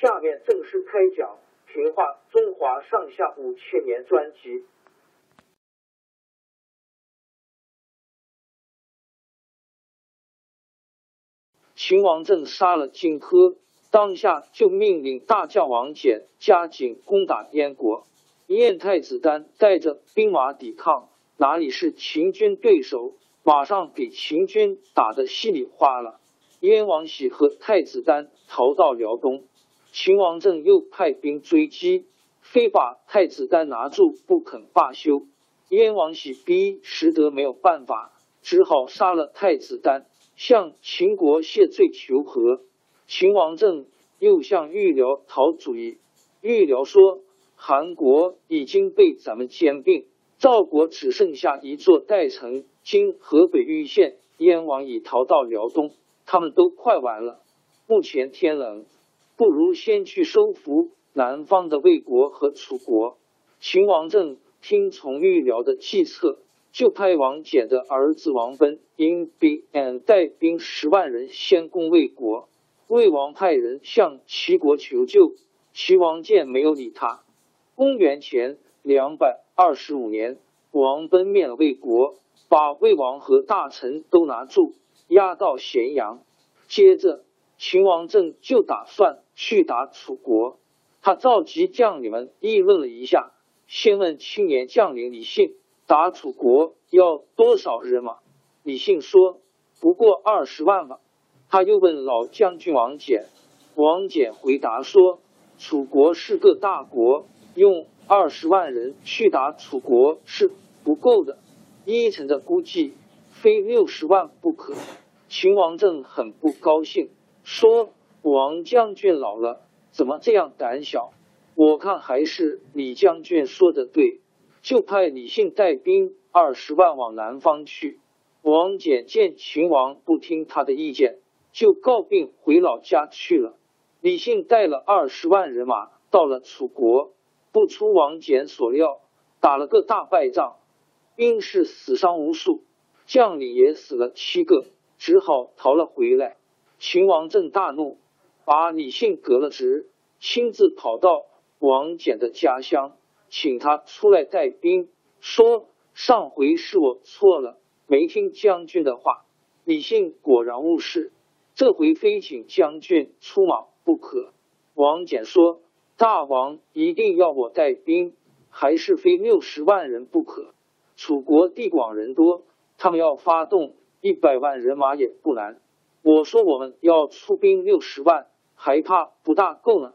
下面正式开讲《评话中华上下五千年》专辑。秦王政杀了荆轲，当下就命令大将王翦加紧攻打燕国。燕太子丹带着兵马抵抗，哪里是秦军对手？马上给秦军打得稀里哗啦。燕王喜和太子丹逃到辽东，秦王政又派兵追击，非把太子丹拿住不肯罢休。燕王喜逼实得没有办法，只好杀了太子丹，向秦国谢罪求和。秦王政又向玉辽讨主意，玉辽说：“韩国已经被咱们兼并，赵国只剩下一座代城，今河北玉县。燕王已逃到辽东。”他们都快完了，目前天冷，不如先去收服南方的魏国和楚国。秦王政听从玉辽的计策，就派王翦的儿子王奔因兵带兵十万人先攻魏国。魏王派人向齐国求救，齐王建没有理他。公元前两百二十五年，王奔灭了魏国，把魏王和大臣都拿住。押到咸阳，接着秦王政就打算去打楚国。他召集将领们议论了一下，先问青年将领李信：“打楚国要多少人马？”李信说：“不过二十万吧。”他又问老将军王翦，王翦回答说：“楚国是个大国，用二十万人去打楚国是不够的。依臣的估计。”非六十万不可。秦王政很不高兴，说：“王将军老了，怎么这样胆小？我看还是李将军说的对，就派李信带兵二十万往南方去。”王翦见秦王不听他的意见，就告病回老家去了。李信带了二十万人马到了楚国，不出王翦所料，打了个大败仗，兵士死伤无数。将领也死了七个，只好逃了回来。秦王政大怒，把李信革了职，亲自跑到王翦的家乡，请他出来带兵，说上回是我错了，没听将军的话。李信果然误事，这回非请将军出马不可。王翦说：“大王一定要我带兵，还是非六十万人不可。楚国地广人多。”他们要发动一百万人马也不难。我说我们要出兵六十万，还怕不大够呢？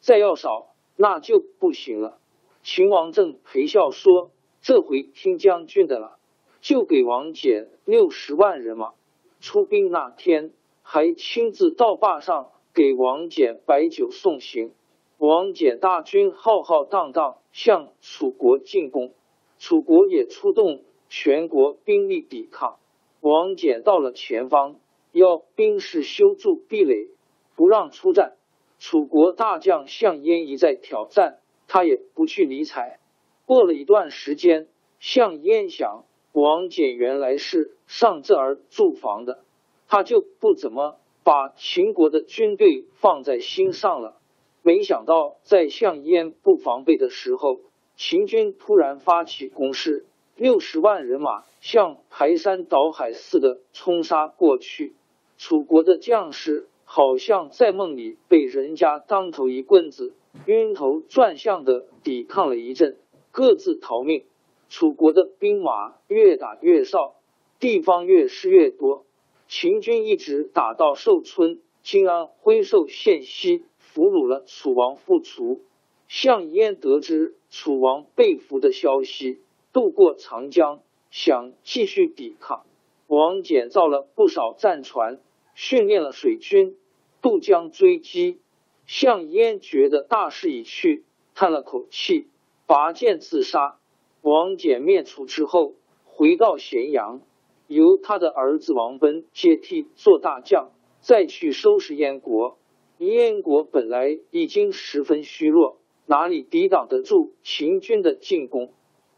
再要少那就不行了。秦王政陪笑说：“这回听将军的了，就给王翦六十万人马。出兵那天还亲自到坝上给王翦摆酒送行。王翦大军浩浩荡荡向楚国进攻，楚国也出动。”全国兵力抵抗，王翦到了前方，要兵士修筑壁垒，不让出战。楚国大将项燕一再挑战，他也不去理睬。过了一段时间，项燕想，王翦原来是上这儿驻防的，他就不怎么把秦国的军队放在心上了。没想到，在项燕不防备的时候，秦军突然发起攻势，六十万人马像排山倒海似的冲杀过去。楚国的将士。好像在梦里被人家当头一棍子，晕头转向的抵抗了一阵，各自逃命。楚国的兵马越打越少，地方越失越多。秦军一直打到寿春，金安挥寿县西，俘虏了楚王复楚。项燕得知楚王被俘的消息，渡过长江，想继续抵抗。王翦造了不少战船，训练了水军。渡江追击，项燕觉得大势已去，叹了口气，拔剑自杀。王翦灭楚之后，回到咸阳，由他的儿子王奔接替做大将，再去收拾燕国。燕国本来已经十分虚弱，哪里抵挡得住秦军的进攻？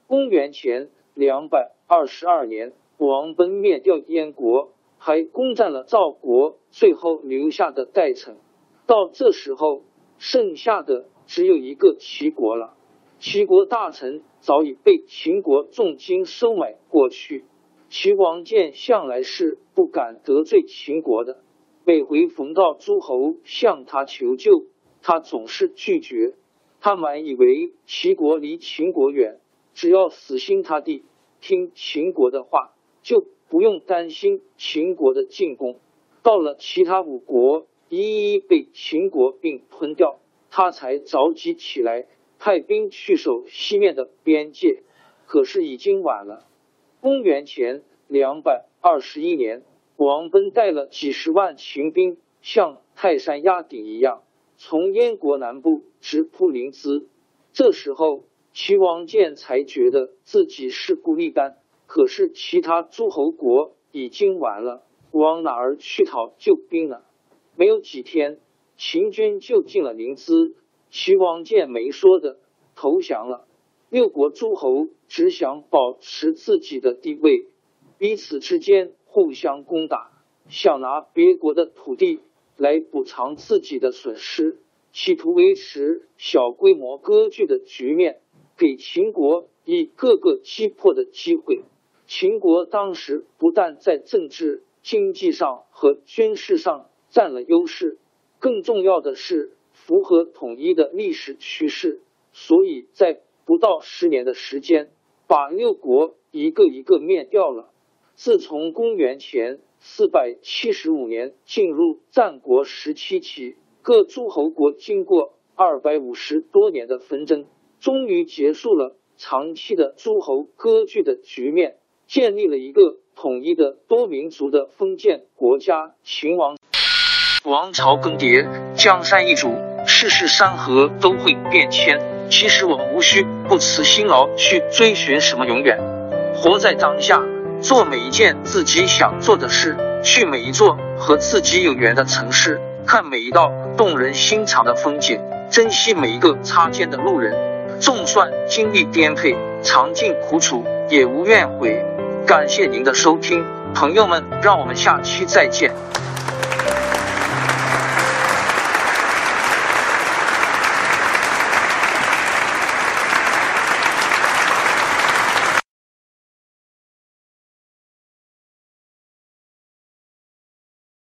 公元前两百二十二年，王奔灭掉燕国。还攻占了赵国，最后留下的代城。到这时候，剩下的只有一个齐国了。齐国大臣早已被秦国重金收买过去。齐王建向来是不敢得罪秦国的，每回逢到诸侯向他求救，他总是拒绝。他满以为齐国离秦国远，只要死心塌地听秦国的话，就。不用担心秦国的进攻，到了其他五国一一被秦国并吞掉，他才着急起来，派兵去守西面的边界。可是已经晚了。公元前两百二十一年，王奔带了几十万秦兵，像泰山压顶一样，从燕国南部直扑临淄。这时候，齐王建才觉得自己是孤力单。可是其他诸侯国已经完了，往哪儿去讨救兵呢？没有几天，秦军就进了临淄。齐王建没说的投降了。六国诸侯只想保持自己的地位，彼此之间互相攻打，想拿别国的土地来补偿自己的损失，企图维持小规模割据的局面，给秦国以各个击破的机会。秦国当时不但在政治、经济上和军事上占了优势，更重要的是符合统一的历史趋势，所以在不到十年的时间，把六国一个一个灭掉了。自从公元前四百七十五年进入战国时期起，各诸侯国经过二百五十多年的纷争，终于结束了长期的诸侯割据的局面。建立了一个统一的多民族的封建国家——秦王。王朝更迭，江山易主，世事山河都会变迁。其实我们无需不辞辛劳去追寻什么永远，活在当下，做每一件自己想做的事，去每一座和自己有缘的城市，看每一道动人心肠的风景，珍惜每一个擦肩的路人。纵算经历颠沛，尝尽苦楚，也无怨悔。感谢您的收听，朋友们，让我们下期再见。